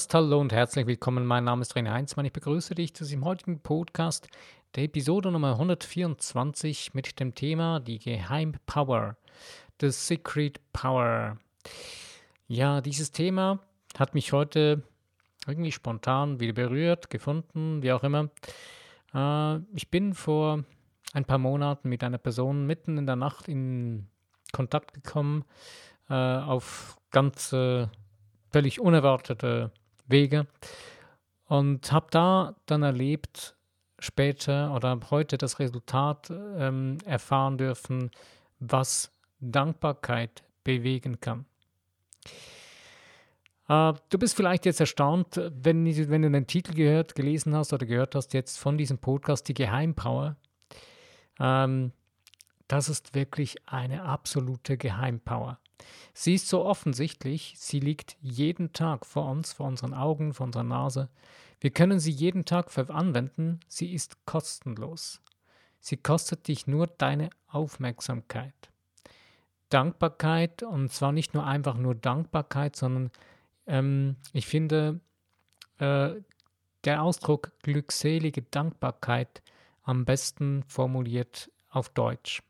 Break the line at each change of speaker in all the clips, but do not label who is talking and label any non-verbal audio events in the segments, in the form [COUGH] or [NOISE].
Podcast. Hallo und herzlich willkommen. Mein Name ist René Heinzmann. Ich begrüße dich zu diesem heutigen Podcast, der Episode Nummer 124 mit dem Thema die Geheimpower, the Secret Power. Ja, dieses Thema hat mich heute irgendwie spontan wieder berührt, gefunden, wie auch immer. Äh, ich bin vor ein paar Monaten mit einer Person mitten in der Nacht in Kontakt gekommen, äh, auf ganz völlig unerwartete Wege und habe da dann erlebt, später oder heute das Resultat ähm, erfahren dürfen, was Dankbarkeit bewegen kann. Äh, du bist vielleicht jetzt erstaunt, wenn, wenn du den Titel gehört, gelesen hast oder gehört hast jetzt von diesem Podcast, die Geheimpower. Ähm, das ist wirklich eine absolute Geheimpower. Sie ist so offensichtlich, sie liegt jeden Tag vor uns, vor unseren Augen, vor unserer Nase. Wir können sie jeden Tag anwenden, sie ist kostenlos. Sie kostet dich nur deine Aufmerksamkeit. Dankbarkeit, und zwar nicht nur einfach nur Dankbarkeit, sondern ähm, ich finde äh, der Ausdruck glückselige Dankbarkeit am besten formuliert auf Deutsch.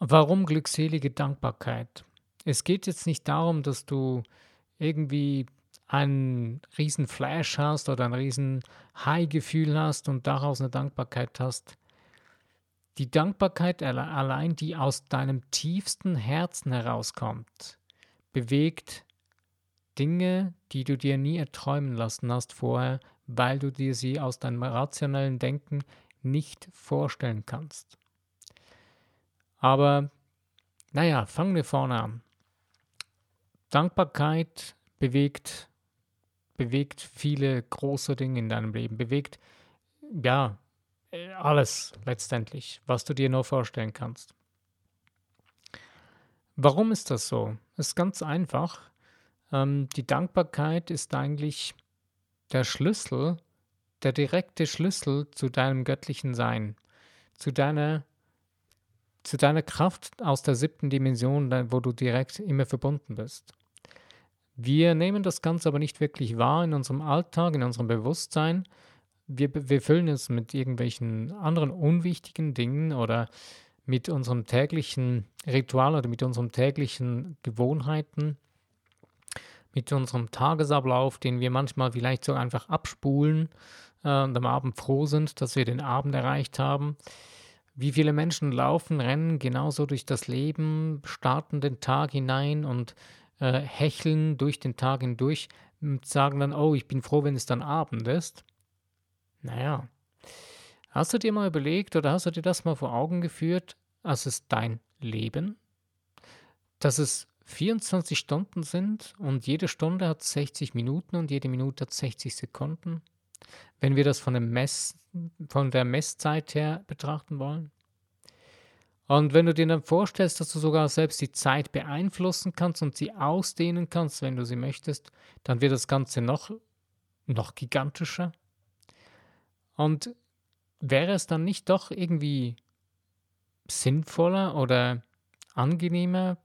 Warum glückselige Dankbarkeit? Es geht jetzt nicht darum, dass du irgendwie einen riesen Flash hast oder ein riesen High-Gefühl hast und daraus eine Dankbarkeit hast. Die Dankbarkeit allein, die aus deinem tiefsten Herzen herauskommt, bewegt Dinge, die du dir nie erträumen lassen hast vorher, weil du dir sie aus deinem rationellen Denken nicht vorstellen kannst. Aber naja, fangen wir vorne an. Dankbarkeit bewegt, bewegt viele große Dinge in deinem Leben, bewegt ja alles letztendlich, was du dir nur vorstellen kannst. Warum ist das so? Es ist ganz einfach. Ähm, die Dankbarkeit ist eigentlich der Schlüssel, der direkte Schlüssel zu deinem göttlichen Sein, zu deiner zu deiner Kraft aus der siebten Dimension, wo du direkt immer verbunden bist. Wir nehmen das Ganze aber nicht wirklich wahr in unserem Alltag, in unserem Bewusstsein. Wir, wir füllen es mit irgendwelchen anderen unwichtigen Dingen oder mit unserem täglichen Ritual oder mit unseren täglichen Gewohnheiten, mit unserem Tagesablauf, den wir manchmal vielleicht so einfach abspulen äh, und am Abend froh sind, dass wir den Abend erreicht haben. Wie viele Menschen laufen, rennen genauso durch das Leben, starten den Tag hinein und äh, hecheln durch den Tag hindurch und sagen dann, oh, ich bin froh, wenn es dann Abend ist. Naja, hast du dir mal überlegt oder hast du dir das mal vor Augen geführt, als es dein Leben, dass es 24 Stunden sind und jede Stunde hat 60 Minuten und jede Minute hat 60 Sekunden? Wenn wir das von, dem Mess, von der Messzeit her betrachten wollen. Und wenn du dir dann vorstellst, dass du sogar selbst die Zeit beeinflussen kannst und sie ausdehnen kannst, wenn du sie möchtest, dann wird das Ganze noch, noch gigantischer. Und wäre es dann nicht doch irgendwie sinnvoller oder angenehmer,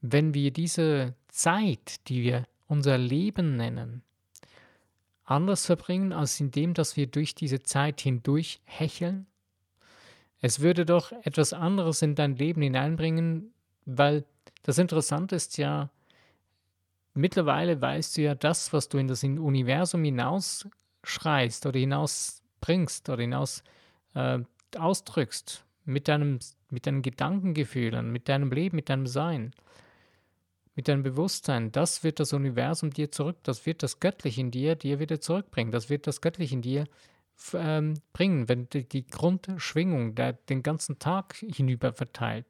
wenn wir diese Zeit, die wir unser Leben nennen, anders verbringen, als indem, dass wir durch diese Zeit hindurch hecheln? Es würde doch etwas anderes in dein Leben hineinbringen, weil das Interessante ist ja, mittlerweile weißt du ja das, was du in das Universum hinausschreist oder hinausbringst oder hinaus äh, ausdrückst mit deinem, mit deinen Gedankengefühlen, mit deinem Leben, mit deinem Sein mit deinem Bewusstsein, das wird das Universum dir zurück, das wird das Göttliche in dir dir wieder zurückbringen, das wird das Göttliche in dir ähm, bringen, wenn die, die Grundschwingung der, den ganzen Tag hinüber verteilt.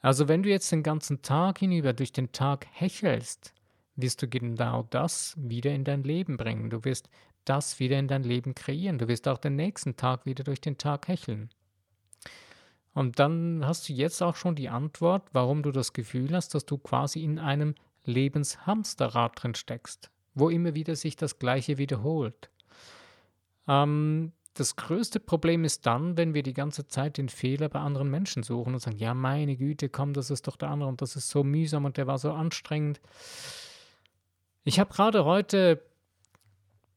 Also wenn du jetzt den ganzen Tag hinüber durch den Tag hechelst, wirst du genau das wieder in dein Leben bringen. Du wirst das wieder in dein Leben kreieren. Du wirst auch den nächsten Tag wieder durch den Tag hecheln. Und dann hast du jetzt auch schon die Antwort, warum du das Gefühl hast, dass du quasi in einem Lebenshamsterrad drin steckst, wo immer wieder sich das Gleiche wiederholt. Ähm, das größte Problem ist dann, wenn wir die ganze Zeit den Fehler bei anderen Menschen suchen und sagen, ja, meine Güte, komm, das ist doch der andere und das ist so mühsam und der war so anstrengend. Ich habe gerade heute,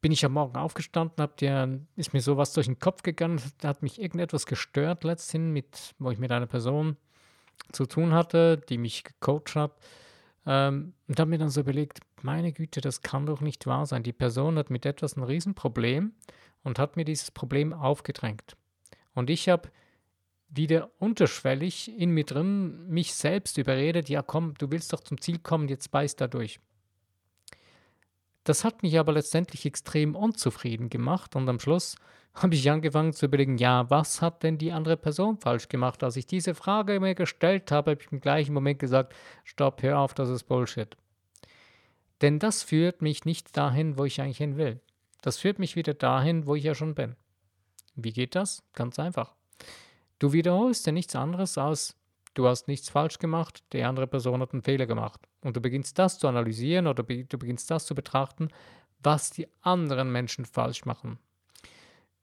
bin ich am Morgen aufgestanden, hab dir, ist mir sowas durch den Kopf gegangen, da hat mich irgendetwas gestört letzthin, mit, wo ich mit einer Person zu tun hatte, die mich gecoacht hat. Ähm, und habe mir dann so überlegt, meine Güte, das kann doch nicht wahr sein. Die Person hat mit etwas ein Riesenproblem und hat mir dieses Problem aufgedrängt. Und ich habe wieder unterschwellig in mir drin mich selbst überredet, ja komm, du willst doch zum Ziel kommen, jetzt beiß da durch. Das hat mich aber letztendlich extrem unzufrieden gemacht und am Schluss habe ich angefangen zu überlegen, ja, was hat denn die andere Person falsch gemacht? Als ich diese Frage mir gestellt habe, habe ich im gleichen Moment gesagt, stopp, hör auf, das ist Bullshit. Denn das führt mich nicht dahin, wo ich eigentlich hin will. Das führt mich wieder dahin, wo ich ja schon bin. Wie geht das? Ganz einfach. Du wiederholst ja nichts anderes als, du hast nichts falsch gemacht, die andere Person hat einen Fehler gemacht. Und du beginnst das zu analysieren oder du beginnst das zu betrachten, was die anderen Menschen falsch machen.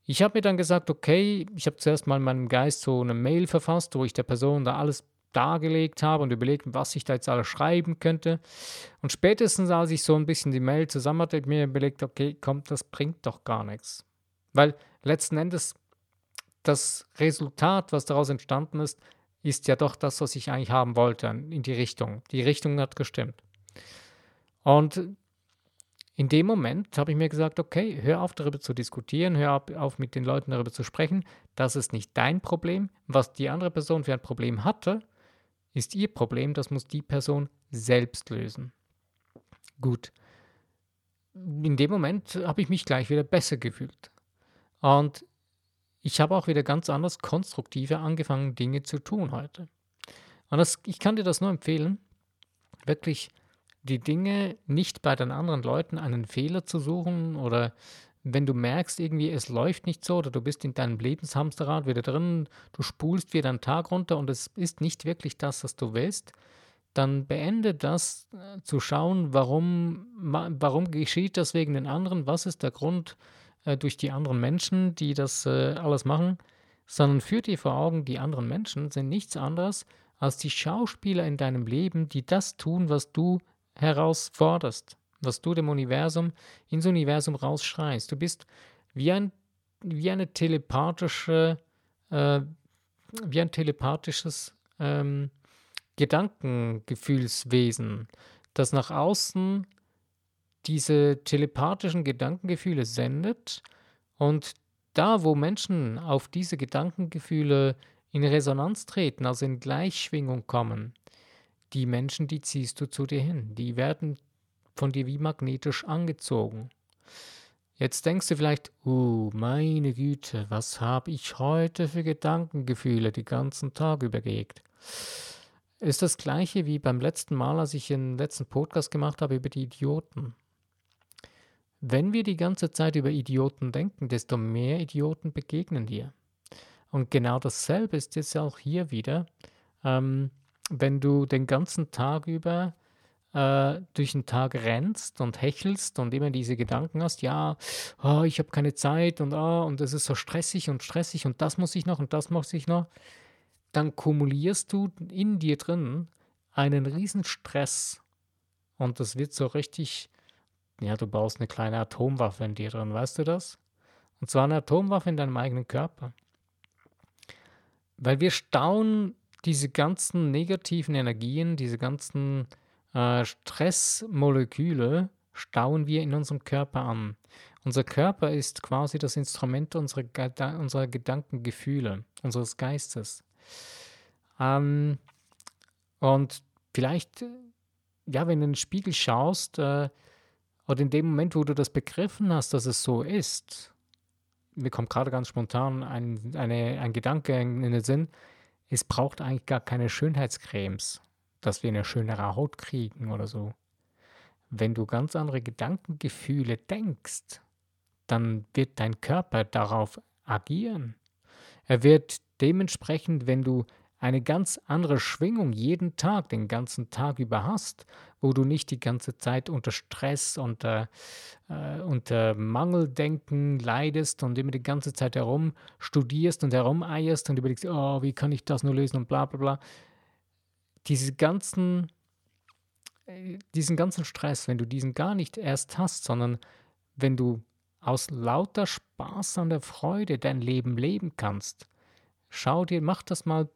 Ich habe mir dann gesagt, okay, ich habe zuerst mal in meinem Geist so eine Mail verfasst, wo ich der Person da alles dargelegt habe und überlegt, was ich da jetzt alles schreiben könnte. Und spätestens, als ich so ein bisschen die Mail zusammen hatte, mir überlegt, okay, komm, das bringt doch gar nichts. Weil letzten Endes das Resultat, was daraus entstanden ist, ist ja doch das, was ich eigentlich haben wollte, in die Richtung. Die Richtung hat gestimmt. Und in dem Moment habe ich mir gesagt, okay, hör auf darüber zu diskutieren, hör auf mit den Leuten darüber zu sprechen. Das ist nicht dein Problem. Was die andere Person für ein Problem hatte, ist ihr Problem. Das muss die Person selbst lösen. Gut. In dem Moment habe ich mich gleich wieder besser gefühlt. Und ich habe auch wieder ganz anders konstruktiver angefangen, Dinge zu tun heute. Und das, ich kann dir das nur empfehlen, wirklich die Dinge nicht bei den anderen Leuten einen Fehler zu suchen oder wenn du merkst, irgendwie es läuft nicht so oder du bist in deinem Lebenshamsterrad wieder drin, du spulst wieder einen Tag runter und es ist nicht wirklich das, was du willst, dann beende das äh, zu schauen, warum, warum geschieht das wegen den anderen, was ist der Grund äh, durch die anderen Menschen, die das äh, alles machen, sondern führ dir vor Augen, die anderen Menschen sind nichts anderes als die Schauspieler in deinem Leben, die das tun, was du herausforderst, was du dem Universum, ins Universum rausschreist. Du bist wie ein, wie eine telepathische, äh, wie ein telepathisches ähm, Gedankengefühlswesen, das nach außen diese telepathischen Gedankengefühle sendet und da, wo Menschen auf diese Gedankengefühle in Resonanz treten, also in Gleichschwingung kommen, die Menschen, die ziehst du zu dir hin. Die werden von dir wie magnetisch angezogen. Jetzt denkst du vielleicht, uh, meine Güte, was habe ich heute für Gedankengefühle die ganzen Tag übergegt? Ist das gleiche wie beim letzten Mal, als ich den letzten Podcast gemacht habe über die Idioten. Wenn wir die ganze Zeit über Idioten denken, desto mehr Idioten begegnen dir. Und genau dasselbe ist jetzt auch hier wieder. Ähm, wenn du den ganzen Tag über äh, durch den Tag rennst und hechelst und immer diese Gedanken hast, ja, oh, ich habe keine Zeit und oh, und es ist so stressig und stressig und das muss ich noch und das muss ich noch, dann kumulierst du in dir drin einen riesen Stress und das wird so richtig, ja, du baust eine kleine Atomwaffe in dir drin, weißt du das? Und zwar eine Atomwaffe in deinem eigenen Körper. Weil wir staunen diese ganzen negativen Energien, diese ganzen äh, Stressmoleküle stauen wir in unserem Körper an. Unser Körper ist quasi das Instrument unserer, unserer Gedanken, unseres Geistes. Ähm, und vielleicht, ja, wenn du in den Spiegel schaust, äh, oder in dem Moment, wo du das begriffen hast, dass es so ist, mir kommt gerade ganz spontan ein, eine, ein Gedanke in den Sinn, es braucht eigentlich gar keine Schönheitscremes, dass wir eine schönere Haut kriegen oder so. Wenn du ganz andere Gedankengefühle denkst, dann wird dein Körper darauf agieren. Er wird dementsprechend, wenn du eine ganz andere Schwingung jeden Tag, den ganzen Tag über hast, wo du nicht die ganze Zeit unter Stress, unter, äh, unter Mangeldenken leidest und immer die ganze Zeit herum studierst und herumeierst und überlegst, oh, wie kann ich das nur lösen und bla bla bla. Diese ganzen äh, diesen ganzen Stress, wenn du diesen gar nicht erst hast, sondern wenn du aus lauter Spaß an der Freude dein Leben leben kannst, schau dir, mach das mal,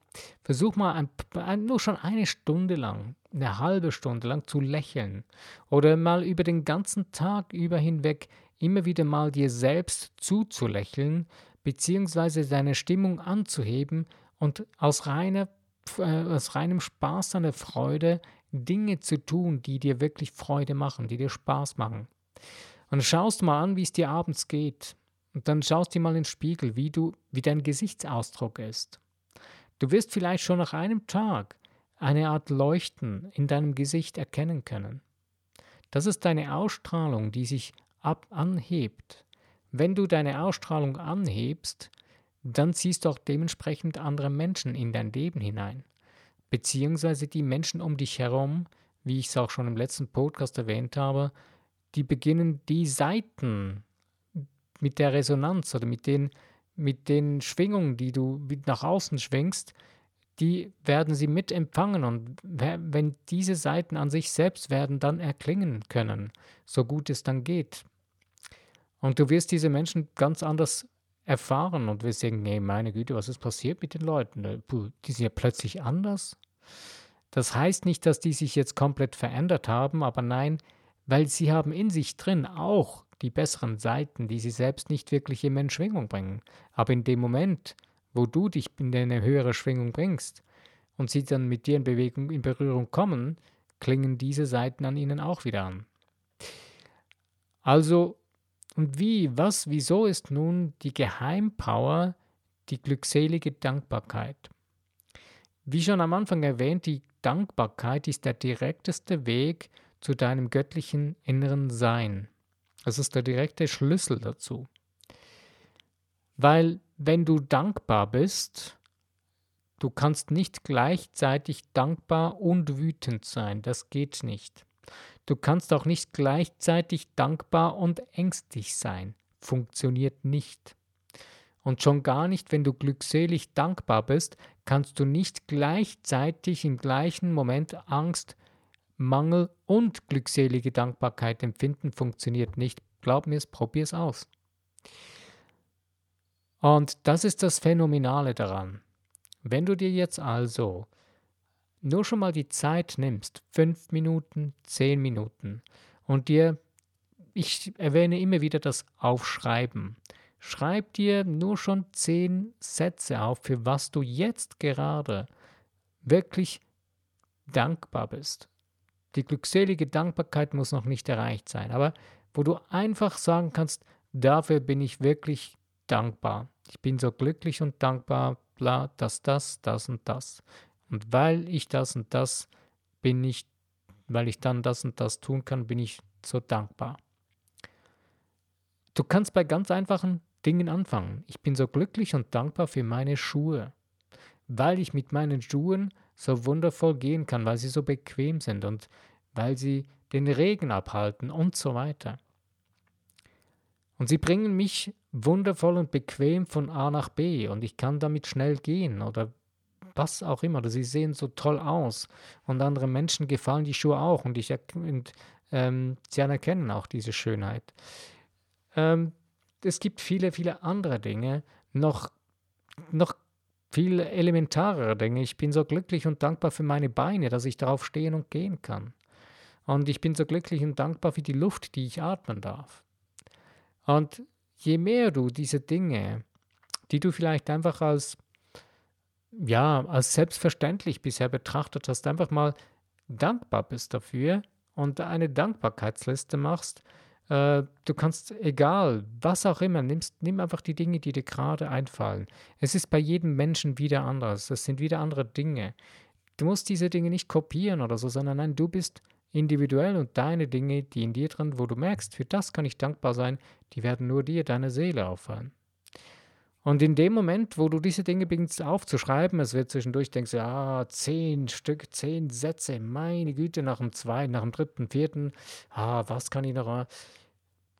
versuch mal ein, ein, nur schon eine Stunde lang, eine halbe Stunde lang zu lächeln oder mal über den ganzen Tag über hinweg immer wieder mal dir selbst zuzulächeln, beziehungsweise deine Stimmung anzuheben und aus, reiner, äh, aus reinem Spaß an der Freude Dinge zu tun, die dir wirklich Freude machen, die dir Spaß machen. Und schaust mal an, wie es dir abends geht. Und dann schaust dir mal in den Spiegel, wie, du, wie dein Gesichtsausdruck ist. Du wirst vielleicht schon nach einem Tag eine Art Leuchten in deinem Gesicht erkennen können. Das ist deine Ausstrahlung, die sich ab anhebt. Wenn du deine Ausstrahlung anhebst, dann ziehst du auch dementsprechend andere Menschen in dein Leben hinein. Beziehungsweise die Menschen um dich herum, wie ich es auch schon im letzten Podcast erwähnt habe, die beginnen die Seiten mit der Resonanz oder mit den, mit den Schwingungen, die du nach außen schwingst, die werden sie mitempfangen und wenn diese Seiten an sich selbst werden dann erklingen können, so gut es dann geht. Und du wirst diese Menschen ganz anders erfahren und wirst sagen, nee, meine Güte, was ist passiert mit den Leuten? Äh, die sind ja plötzlich anders. Das heißt nicht, dass die sich jetzt komplett verändert haben, aber nein, weil sie haben in sich drin auch die besseren Seiten, die sie selbst nicht wirklich in Schwingung bringen. Aber in dem Moment, wo du dich in eine höhere Schwingung bringst und sie dann mit dir in Bewegung, in Berührung kommen, klingen diese Seiten an ihnen auch wieder an. Also, und wie, was, wieso ist nun die Geheimpower die glückselige Dankbarkeit? Wie schon am Anfang erwähnt, die Dankbarkeit ist der direkteste Weg zu deinem göttlichen inneren Sein. Das ist der direkte Schlüssel dazu. Weil wenn du dankbar bist, du kannst nicht gleichzeitig dankbar und wütend sein. Das geht nicht. Du kannst auch nicht gleichzeitig dankbar und ängstlich sein. Funktioniert nicht. Und schon gar nicht, wenn du glückselig dankbar bist, kannst du nicht gleichzeitig im gleichen Moment Angst, Mangel und glückselige Dankbarkeit empfinden funktioniert nicht. Glaub mir es, probier es aus. Und das ist das Phänomenale daran. Wenn du dir jetzt also nur schon mal die Zeit nimmst, fünf Minuten, zehn Minuten, und dir, ich erwähne immer wieder das Aufschreiben, schreib dir nur schon zehn Sätze auf, für was du jetzt gerade wirklich dankbar bist. Die glückselige Dankbarkeit muss noch nicht erreicht sein, aber wo du einfach sagen kannst, dafür bin ich wirklich dankbar. Ich bin so glücklich und dankbar, bla, dass das, das und das. Und weil ich das und das bin ich, weil ich dann das und das tun kann, bin ich so dankbar. Du kannst bei ganz einfachen Dingen anfangen. Ich bin so glücklich und dankbar für meine Schuhe, weil ich mit meinen Schuhen so wundervoll gehen kann, weil sie so bequem sind und weil sie den Regen abhalten und so weiter. Und sie bringen mich wundervoll und bequem von A nach B und ich kann damit schnell gehen oder was auch immer. Sie sehen so toll aus und anderen Menschen gefallen die Schuhe auch und, ich, und ähm, sie anerkennen auch diese Schönheit. Ähm, es gibt viele, viele andere Dinge, noch, noch viel elementarere Dinge. Ich bin so glücklich und dankbar für meine Beine, dass ich darauf stehen und gehen kann. Und ich bin so glücklich und dankbar für die Luft, die ich atmen darf. Und je mehr du diese Dinge, die du vielleicht einfach als, ja, als selbstverständlich bisher betrachtet hast, einfach mal dankbar bist dafür und eine Dankbarkeitsliste machst, äh, du kannst, egal, was auch immer, nimmst, nimm einfach die Dinge, die dir gerade einfallen. Es ist bei jedem Menschen wieder anders. Es sind wieder andere Dinge. Du musst diese Dinge nicht kopieren oder so, sondern nein, du bist individuell und deine Dinge, die in dir drin, wo du merkst, für das kann ich dankbar sein, die werden nur dir, deine Seele auffallen. Und in dem Moment, wo du diese Dinge beginnst aufzuschreiben, es wird zwischendurch, denkst du, ja, zehn Stück, zehn Sätze, meine Güte, nach dem zweiten, nach dem dritten, vierten, ah, was kann ich noch,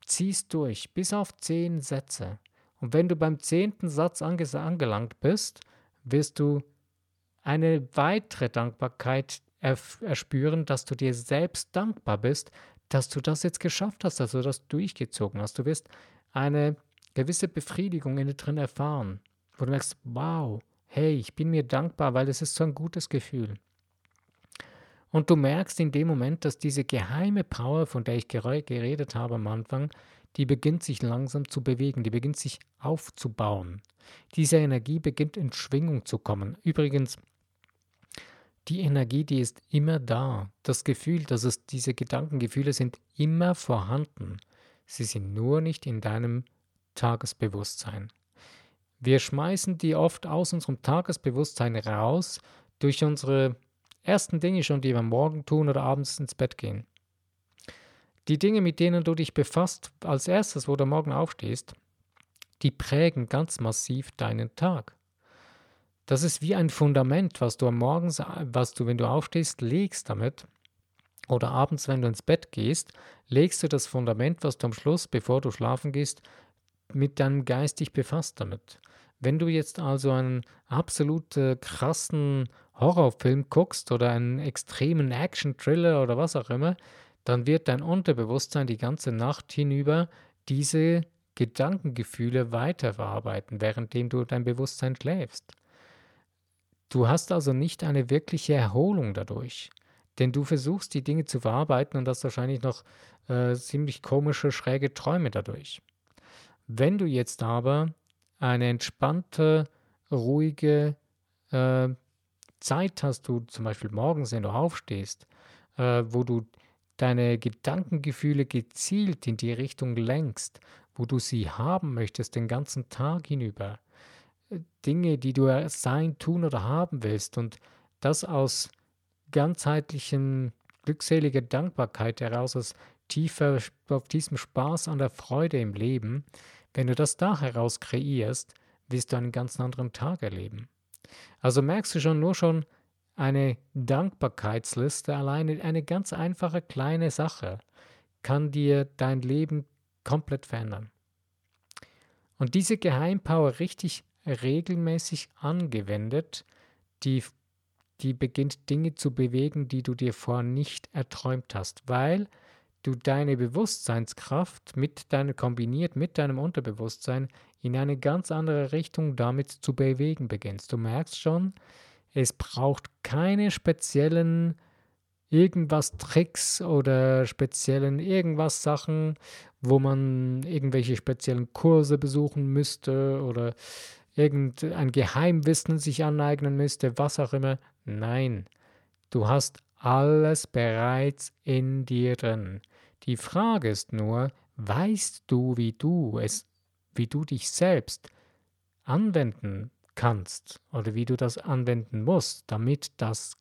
ziehst durch, bis auf zehn Sätze. Und wenn du beim zehnten Satz angelangt bist, wirst du eine weitere Dankbarkeit erspüren, dass du dir selbst dankbar bist, dass du das jetzt geschafft hast, dass du das durchgezogen hast. Du wirst eine gewisse Befriedigung in dir drin erfahren, wo du merkst, wow, hey, ich bin mir dankbar, weil es ist so ein gutes Gefühl. Und du merkst in dem Moment, dass diese geheime Power, von der ich geredet habe am Anfang, die beginnt sich langsam zu bewegen, die beginnt sich aufzubauen. Diese Energie beginnt in Schwingung zu kommen. Übrigens, die Energie, die ist immer da. Das Gefühl, dass es diese Gedankengefühle sind immer vorhanden. Sie sind nur nicht in deinem Tagesbewusstsein. Wir schmeißen die oft aus unserem Tagesbewusstsein raus durch unsere ersten Dinge schon, die wir morgen tun oder abends ins Bett gehen. Die Dinge, mit denen du dich befasst, als erstes, wo du morgen aufstehst, die prägen ganz massiv deinen Tag. Das ist wie ein Fundament, was du am Morgen, was du, wenn du aufstehst, legst damit. Oder abends, wenn du ins Bett gehst, legst du das Fundament, was du am Schluss, bevor du schlafen gehst, mit deinem Geist dich befasst damit. Wenn du jetzt also einen absolut äh, krassen Horrorfilm guckst oder einen extremen Action-Thriller oder was auch immer, dann wird dein Unterbewusstsein die ganze Nacht hinüber diese Gedankengefühle weiterverarbeiten, währenddem du dein Bewusstsein schläfst. Du hast also nicht eine wirkliche Erholung dadurch, denn du versuchst die Dinge zu verarbeiten und hast wahrscheinlich noch äh, ziemlich komische, schräge Träume dadurch. Wenn du jetzt aber eine entspannte, ruhige äh, Zeit hast du zum Beispiel morgens, wenn du aufstehst, äh, wo du deine Gedankengefühle gezielt in die Richtung lenkst, wo du sie haben möchtest den ganzen Tag hinüber. Äh, Dinge, die du sein, tun oder haben willst und das aus ganzheitlichen, glückseliger Dankbarkeit heraus, aus tiefer, auf diesem Spaß an der Freude im Leben, wenn du das da heraus kreierst, wirst du einen ganz anderen Tag erleben. Also merkst du schon nur schon eine Dankbarkeitsliste, alleine eine ganz einfache kleine Sache kann dir dein Leben komplett verändern. Und diese Geheimpower richtig regelmäßig angewendet, die, die beginnt Dinge zu bewegen, die du dir vorher nicht erträumt hast, weil du deine Bewusstseinskraft mit deiner kombiniert mit deinem Unterbewusstsein in eine ganz andere Richtung damit zu bewegen beginnst. Du merkst schon, es braucht keine speziellen irgendwas Tricks oder speziellen irgendwas Sachen, wo man irgendwelche speziellen Kurse besuchen müsste oder irgendein Geheimwissen sich aneignen müsste, was auch immer. Nein, du hast alles bereits in dir drin. Die Frage ist nur, weißt du, wie du es, wie du dich selbst anwenden kannst oder wie du das anwenden musst, damit das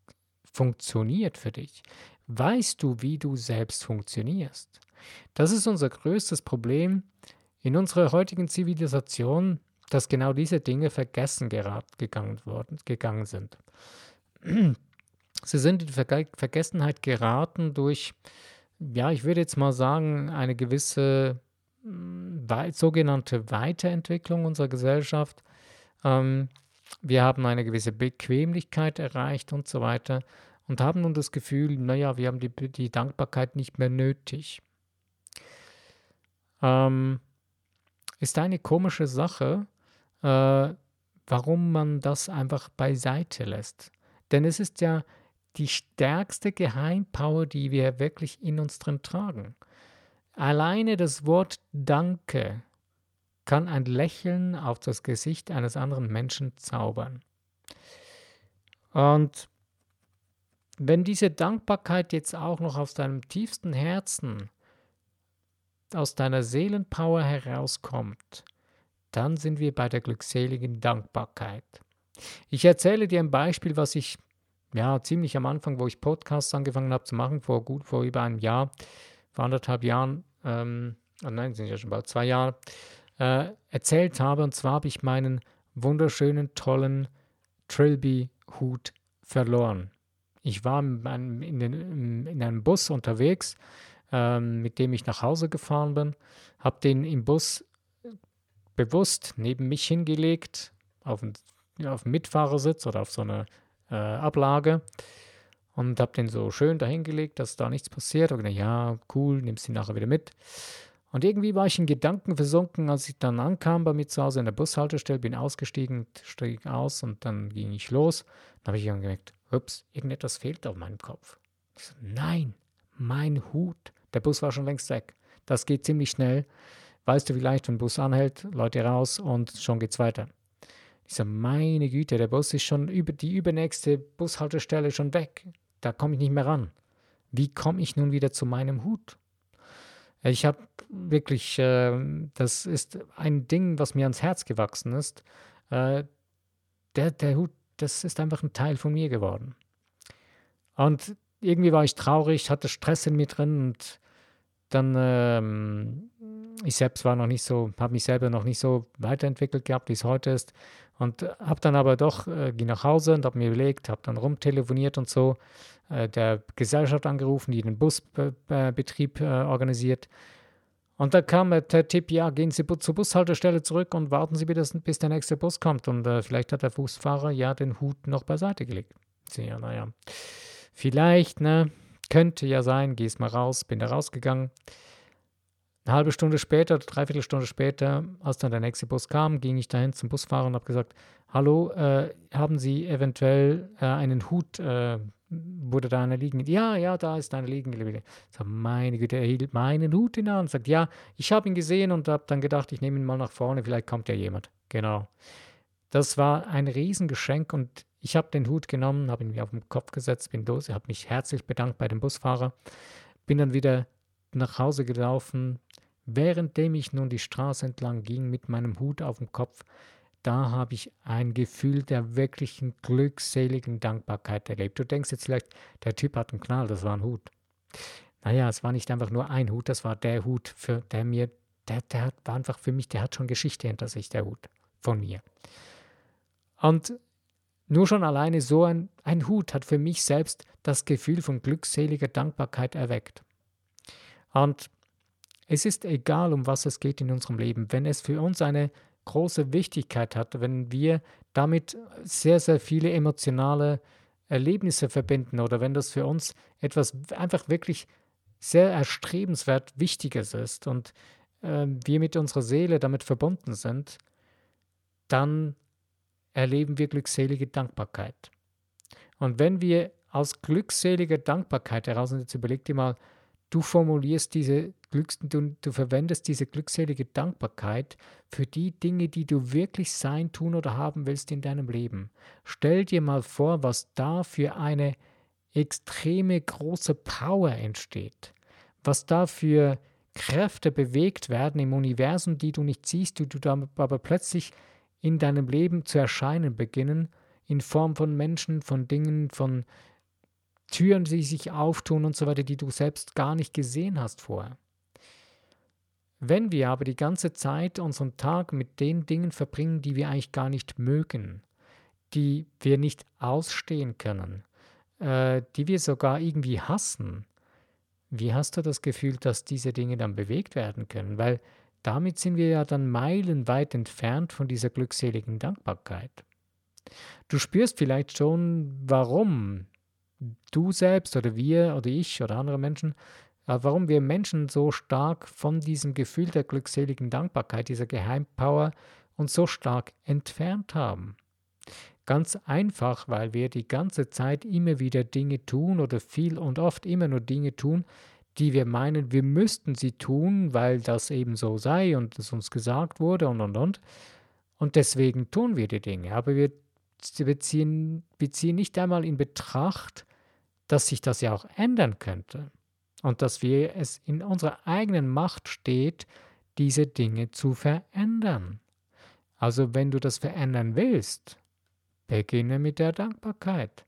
funktioniert für dich? Weißt du, wie du selbst funktionierst? Das ist unser größtes Problem in unserer heutigen Zivilisation, dass genau diese Dinge vergessen gegangen, worden, gegangen sind. [CLEARS THROAT] Sie sind in Vergessenheit geraten durch ja, ich würde jetzt mal sagen, eine gewisse wei sogenannte Weiterentwicklung unserer Gesellschaft. Ähm, wir haben eine gewisse Bequemlichkeit erreicht und so weiter und haben nun das Gefühl, naja, wir haben die, die Dankbarkeit nicht mehr nötig. Ähm, ist eine komische Sache, äh, warum man das einfach beiseite lässt. Denn es ist ja die stärkste Geheimpower, die wir wirklich in uns drin tragen. Alleine das Wort Danke kann ein Lächeln auf das Gesicht eines anderen Menschen zaubern. Und wenn diese Dankbarkeit jetzt auch noch aus deinem tiefsten Herzen, aus deiner Seelenpower herauskommt, dann sind wir bei der glückseligen Dankbarkeit. Ich erzähle dir ein Beispiel, was ich ja, ziemlich am Anfang, wo ich Podcasts angefangen habe zu machen, vor gut vor über einem Jahr, vor anderthalb Jahren, ähm, oh nein, sind ja schon bald zwei Jahre, äh, erzählt habe. Und zwar habe ich meinen wunderschönen, tollen Trilby-Hut verloren. Ich war in einem, in, den, in einem Bus unterwegs, ähm, mit dem ich nach Hause gefahren bin, habe den im Bus bewusst neben mich hingelegt, auf, einen, auf dem Mitfahrersitz oder auf so eine äh, Ablage und habe den so schön dahingelegt, dass da nichts passiert. Und ja, cool, nimmst ihn nachher wieder mit. Und irgendwie war ich in Gedanken versunken, als ich dann ankam bei mir zu Hause in der Bushaltestelle, bin ausgestiegen, stieg aus und dann ging ich los. Dann habe ich dann gemerkt, ups, irgendetwas fehlt auf meinem Kopf. Ich so, nein, mein Hut. Der Bus war schon längst weg. Das geht ziemlich schnell. Weißt du vielleicht, wenn ein Bus anhält, Leute raus und schon geht's weiter. Ich so, meine Güte, der Bus ist schon über die übernächste Bushaltestelle schon weg. Da komme ich nicht mehr ran. Wie komme ich nun wieder zu meinem Hut? Ich habe wirklich, äh, das ist ein Ding, was mir ans Herz gewachsen ist. Äh, der, der Hut, das ist einfach ein Teil von mir geworden. Und irgendwie war ich traurig, hatte Stress in mir drin und dann, ähm, ich selbst war noch nicht so, habe mich selber noch nicht so weiterentwickelt gehabt, wie es heute ist. Und habe dann aber doch, äh, ging nach Hause und habe mir überlegt, habe dann rumtelefoniert und so, äh, der Gesellschaft angerufen, die den Busbetrieb äh, organisiert. Und da kam der Tipp, ja, gehen Sie zur Bushaltestelle zurück und warten Sie bitte, bis der nächste Bus kommt. Und äh, vielleicht hat der Busfahrer ja den Hut noch beiseite gelegt. Ja, naja, vielleicht, ne, könnte ja sein, gehst mal raus, bin da rausgegangen. Eine halbe Stunde später, dreiviertel Stunde später, als dann der nächste Bus kam, ging ich dahin zum Busfahrer und habe gesagt, hallo, äh, haben Sie eventuell äh, einen Hut, äh, wurde da einer liegen? Ja, ja, da ist einer liegen. Ich sage, meine Güte, er hielt meinen Hut in der Hand und sagt, ja, ich habe ihn gesehen und habe dann gedacht, ich nehme ihn mal nach vorne, vielleicht kommt ja jemand. Genau. Das war ein Riesengeschenk und ich habe den Hut genommen, habe ihn mir auf den Kopf gesetzt, bin los, habe mich herzlich bedankt bei dem Busfahrer, bin dann wieder nach Hause gelaufen, währenddem ich nun die Straße entlang ging mit meinem Hut auf dem Kopf, da habe ich ein Gefühl der wirklichen glückseligen Dankbarkeit erlebt. Du denkst jetzt vielleicht, der Typ hat einen Knall, das war ein Hut. Naja, es war nicht einfach nur ein Hut, das war der Hut, für der mir, der, der war einfach für mich, der hat schon Geschichte hinter sich, der Hut von mir. Und nur schon alleine so ein, ein Hut hat für mich selbst das Gefühl von glückseliger Dankbarkeit erweckt. Und es ist egal, um was es geht in unserem Leben, wenn es für uns eine große Wichtigkeit hat, wenn wir damit sehr, sehr viele emotionale Erlebnisse verbinden oder wenn das für uns etwas einfach wirklich sehr erstrebenswert Wichtiges ist und äh, wir mit unserer Seele damit verbunden sind, dann erleben wir glückselige Dankbarkeit. Und wenn wir aus glückseliger Dankbarkeit heraus, und jetzt überleg dir mal, du formulierst diese Glücks, du, du verwendest diese glückselige Dankbarkeit für die Dinge, die du wirklich sein, tun oder haben willst in deinem Leben. Stell dir mal vor, was da für eine extreme große Power entsteht, was da für Kräfte bewegt werden im Universum, die du nicht siehst, die du aber plötzlich in deinem Leben zu erscheinen beginnen, in Form von Menschen, von Dingen, von Türen, die sich auftun und so weiter, die du selbst gar nicht gesehen hast vorher. Wenn wir aber die ganze Zeit unseren Tag mit den Dingen verbringen, die wir eigentlich gar nicht mögen, die wir nicht ausstehen können, äh, die wir sogar irgendwie hassen, wie hast du das Gefühl, dass diese Dinge dann bewegt werden können? Weil damit sind wir ja dann meilenweit entfernt von dieser glückseligen Dankbarkeit. Du spürst vielleicht schon, warum du selbst oder wir oder ich oder andere Menschen, äh, warum wir Menschen so stark von diesem Gefühl der glückseligen Dankbarkeit, dieser Geheimpower uns so stark entfernt haben. Ganz einfach, weil wir die ganze Zeit immer wieder Dinge tun oder viel und oft immer nur Dinge tun, die wir meinen, wir müssten sie tun, weil das eben so sei und es uns gesagt wurde und und und. Und deswegen tun wir die Dinge. Aber wir beziehen, beziehen nicht einmal in Betracht, dass sich das ja auch ändern könnte und dass wir es in unserer eigenen Macht steht, diese Dinge zu verändern. Also wenn du das verändern willst, beginne mit der Dankbarkeit.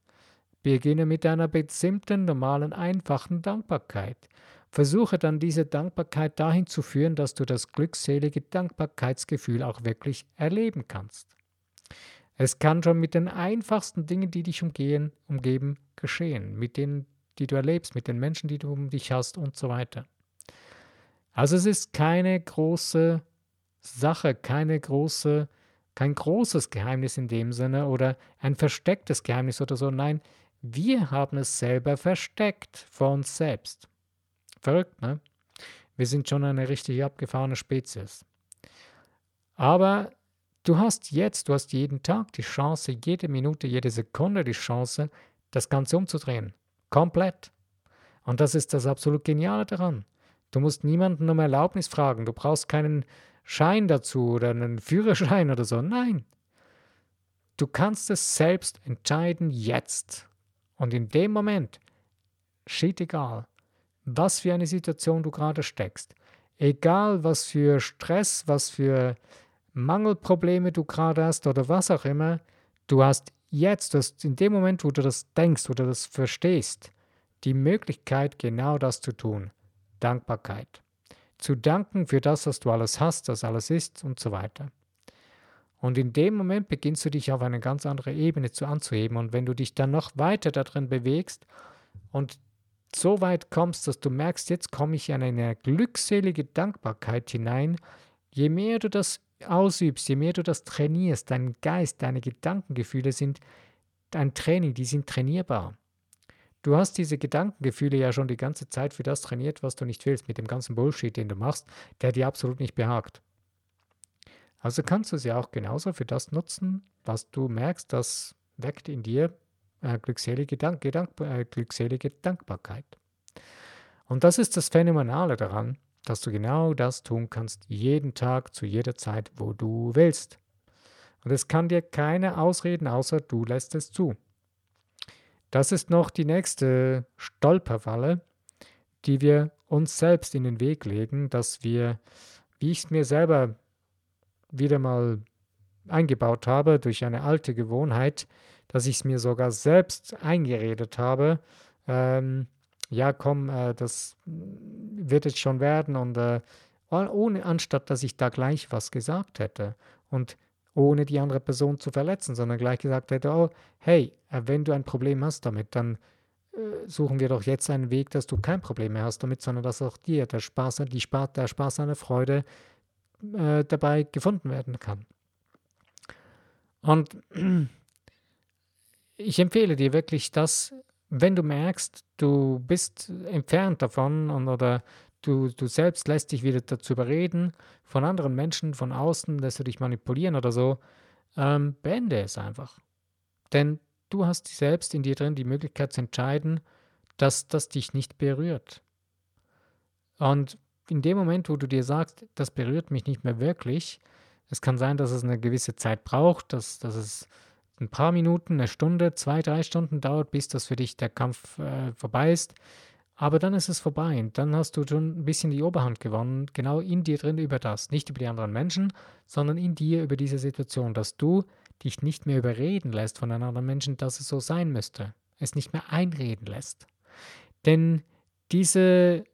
Beginne mit deiner bestimmten, normalen, einfachen Dankbarkeit. Versuche dann diese Dankbarkeit dahin zu führen, dass du das glückselige Dankbarkeitsgefühl auch wirklich erleben kannst. Es kann schon mit den einfachsten Dingen, die dich umgehen, umgeben, geschehen, mit denen, die du erlebst, mit den Menschen, die du um dich hast und so weiter. Also es ist keine große Sache, keine große, kein großes Geheimnis in dem Sinne oder ein verstecktes Geheimnis oder so. Nein, Wir haben es selber versteckt vor uns selbst. Verrückt, ne? Wir sind schon eine richtig abgefahrene Spezies. Aber du hast jetzt, du hast jeden Tag die Chance, jede Minute, jede Sekunde die Chance, das Ganze umzudrehen. Komplett. Und das ist das absolut Geniale daran. Du musst niemanden um Erlaubnis fragen. Du brauchst keinen Schein dazu oder einen Führerschein oder so. Nein. Du kannst es selbst entscheiden jetzt. Und in dem Moment, shit egal, was für eine Situation du gerade steckst, egal was für Stress, was für Mangelprobleme du gerade hast oder was auch immer, du hast jetzt, du hast in dem Moment, wo du das denkst oder das verstehst, die Möglichkeit, genau das zu tun. Dankbarkeit. Zu danken für das, was du alles hast, das alles ist und so weiter. Und in dem Moment beginnst du dich auf eine ganz andere Ebene zu anzuheben. Und wenn du dich dann noch weiter darin bewegst und so weit kommst, dass du merkst, jetzt komme ich in eine glückselige Dankbarkeit hinein, je mehr du das ausübst, je mehr du das trainierst, dein Geist, deine Gedankengefühle sind ein Training, die sind trainierbar. Du hast diese Gedankengefühle ja schon die ganze Zeit für das trainiert, was du nicht willst, mit dem ganzen Bullshit, den du machst, der dir absolut nicht behagt. Also kannst du sie auch genauso für das nutzen, was du merkst, das weckt in dir äh, glückselige, Dank, Gedank, äh, glückselige Dankbarkeit. Und das ist das Phänomenale daran, dass du genau das tun kannst, jeden Tag, zu jeder Zeit, wo du willst. Und es kann dir keine ausreden, außer du lässt es zu. Das ist noch die nächste Stolperfalle, die wir uns selbst in den Weg legen, dass wir, wie ich es mir selber wieder mal eingebaut habe durch eine alte Gewohnheit, dass ich es mir sogar selbst eingeredet habe. Ähm, ja, komm, äh, das wird jetzt schon werden und äh, ohne, anstatt dass ich da gleich was gesagt hätte und ohne die andere Person zu verletzen, sondern gleich gesagt hätte, oh, hey, äh, wenn du ein Problem hast damit, dann äh, suchen wir doch jetzt einen Weg, dass du kein Problem mehr hast damit, sondern dass auch dir der Spaß, die Spaß, der Spaß an der Freude äh, dabei gefunden werden kann. Und [CLEARS THROAT] ich empfehle dir wirklich, dass, wenn du merkst, du bist entfernt davon und, oder du, du selbst lässt dich wieder dazu überreden, von anderen Menschen, von außen, lässt du dich manipulieren oder so, ähm, beende es einfach. Denn du hast selbst in dir drin die Möglichkeit zu entscheiden, dass das dich nicht berührt. Und in dem Moment, wo du dir sagst, das berührt mich nicht mehr wirklich, es kann sein, dass es eine gewisse Zeit braucht, dass, dass es ein paar Minuten, eine Stunde, zwei, drei Stunden dauert, bis das für dich der Kampf äh, vorbei ist. Aber dann ist es vorbei und dann hast du schon ein bisschen die Oberhand gewonnen, genau in dir drin über das. Nicht über die anderen Menschen, sondern in dir über diese Situation, dass du dich nicht mehr überreden lässt von einem anderen Menschen, dass es so sein müsste. Es nicht mehr einreden lässt. Denn diese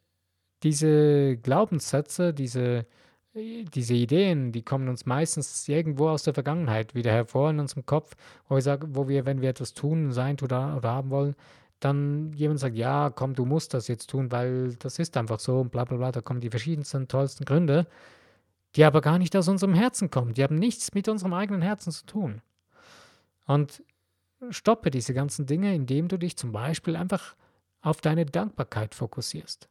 diese Glaubenssätze, diese, diese Ideen, die kommen uns meistens irgendwo aus der Vergangenheit wieder hervor in unserem Kopf, wo wir sagen, wo wir, wenn wir etwas tun, sein oder, oder haben wollen, dann jemand sagt, ja, komm, du musst das jetzt tun, weil das ist einfach so und bla bla bla, da kommen die verschiedensten, tollsten Gründe, die aber gar nicht aus unserem Herzen kommen. Die haben nichts mit unserem eigenen Herzen zu tun. Und stoppe diese ganzen Dinge, indem du dich zum Beispiel einfach auf deine Dankbarkeit fokussierst.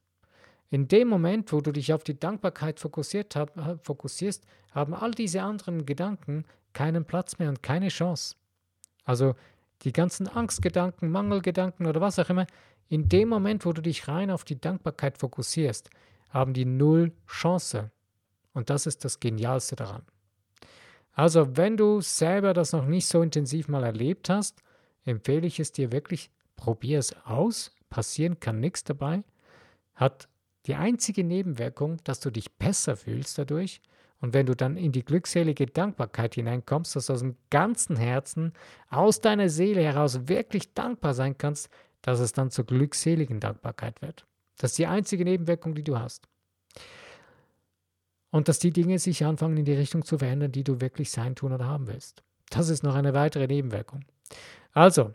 In dem Moment, wo du dich auf die Dankbarkeit fokussiert hab, fokussierst, haben all diese anderen Gedanken keinen Platz mehr und keine Chance. Also die ganzen Angstgedanken, Mangelgedanken oder was auch immer, in dem Moment, wo du dich rein auf die Dankbarkeit fokussierst, haben die null Chance. Und das ist das Genialste daran. Also, wenn du selber das noch nicht so intensiv mal erlebt hast, empfehle ich es dir wirklich, probier es aus. Passieren kann nichts dabei. Hat die einzige Nebenwirkung, dass du dich besser fühlst dadurch und wenn du dann in die glückselige Dankbarkeit hineinkommst, dass du aus dem ganzen Herzen, aus deiner Seele heraus wirklich dankbar sein kannst, dass es dann zur glückseligen Dankbarkeit wird. Das ist die einzige Nebenwirkung, die du hast. Und dass die Dinge sich anfangen in die Richtung zu verändern, die du wirklich sein, tun oder haben willst. Das ist noch eine weitere Nebenwirkung. Also,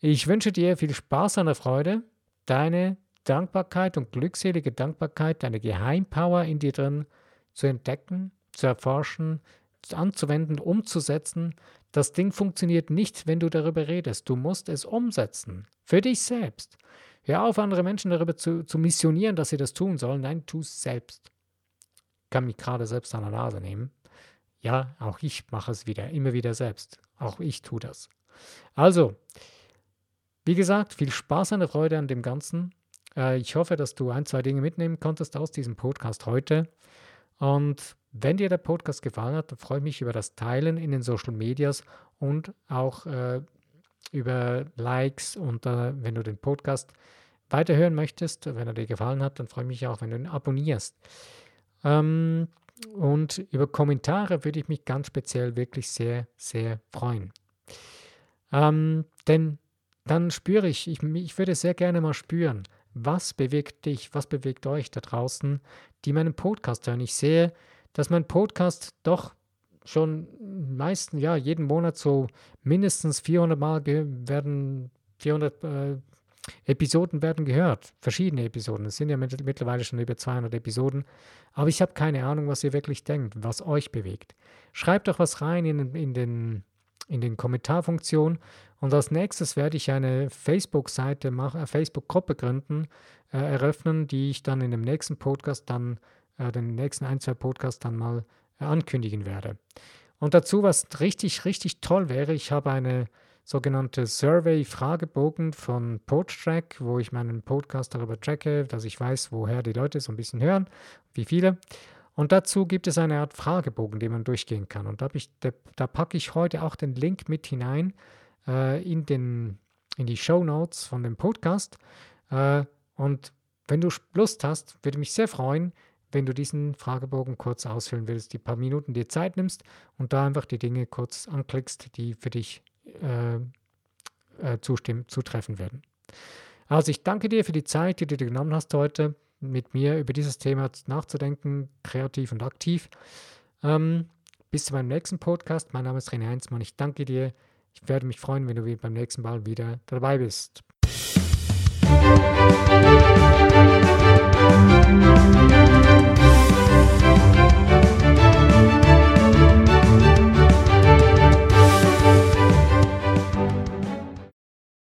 ich wünsche dir viel Spaß an der Freude, deine Dankbarkeit und glückselige Dankbarkeit, deine Geheimpower in dir drin zu entdecken, zu erforschen, anzuwenden, umzusetzen. Das Ding funktioniert nicht, wenn du darüber redest. Du musst es umsetzen. Für dich selbst. Hör auf, andere Menschen darüber zu, zu missionieren, dass sie das tun sollen. Nein, tu es selbst. Ich kann mich gerade selbst an der Nase nehmen. Ja, auch ich mache es wieder, immer wieder selbst. Auch ich tue das. Also, wie gesagt, viel Spaß und Freude an dem Ganzen. Äh, ich hoffe, dass du ein, zwei Dinge mitnehmen konntest aus diesem Podcast heute. Und wenn dir der Podcast gefallen hat, dann freue ich mich über das Teilen in den Social Medias und auch äh, über Likes. Und äh, wenn du den Podcast weiterhören möchtest, wenn er dir gefallen hat, dann freue ich mich auch, wenn du ihn abonnierst. Ähm, und über Kommentare würde ich mich ganz speziell wirklich sehr, sehr freuen. Ähm, denn dann spüre ich, ich, ich würde sehr gerne mal spüren, was bewegt dich, was bewegt euch da draußen, die meinen Podcast hören. Ich sehe, dass mein Podcast doch schon meisten, ja, jeden Monat so mindestens 400 Mal werden, 400 äh, Episoden werden gehört. Verschiedene Episoden. Es sind ja mit, mittlerweile schon über 200 Episoden. Aber ich habe keine Ahnung, was ihr wirklich denkt, was euch bewegt. Schreibt doch was rein in, in den in den Kommentarfunktionen. Und als nächstes werde ich eine Facebook-Seite, eine Facebook-Gruppe gründen, äh, eröffnen, die ich dann in dem nächsten Podcast dann, äh, den nächsten ein, zwei Podcasts dann mal äh, ankündigen werde. Und dazu, was richtig, richtig toll wäre, ich habe eine sogenannte Survey-Fragebogen von PodTrack, wo ich meinen Podcast darüber tracke, dass ich weiß, woher die Leute so ein bisschen hören, wie viele. Und dazu gibt es eine Art Fragebogen, den man durchgehen kann. Und da, ich, da, da packe ich heute auch den Link mit hinein äh, in, den, in die Show Notes von dem Podcast. Äh, und wenn du Lust hast, würde mich sehr freuen, wenn du diesen Fragebogen kurz ausfüllen willst, die paar Minuten dir Zeit nimmst und da einfach die Dinge kurz anklickst, die für dich äh, äh, zustimmen, zutreffen werden. Also ich danke dir für die Zeit, die du dir genommen hast heute mit mir über dieses Thema nachzudenken, kreativ und aktiv. Ähm, bis zu meinem nächsten Podcast. Mein Name ist René Heinzmann. Ich danke dir. Ich werde mich freuen, wenn du beim nächsten Mal wieder dabei bist.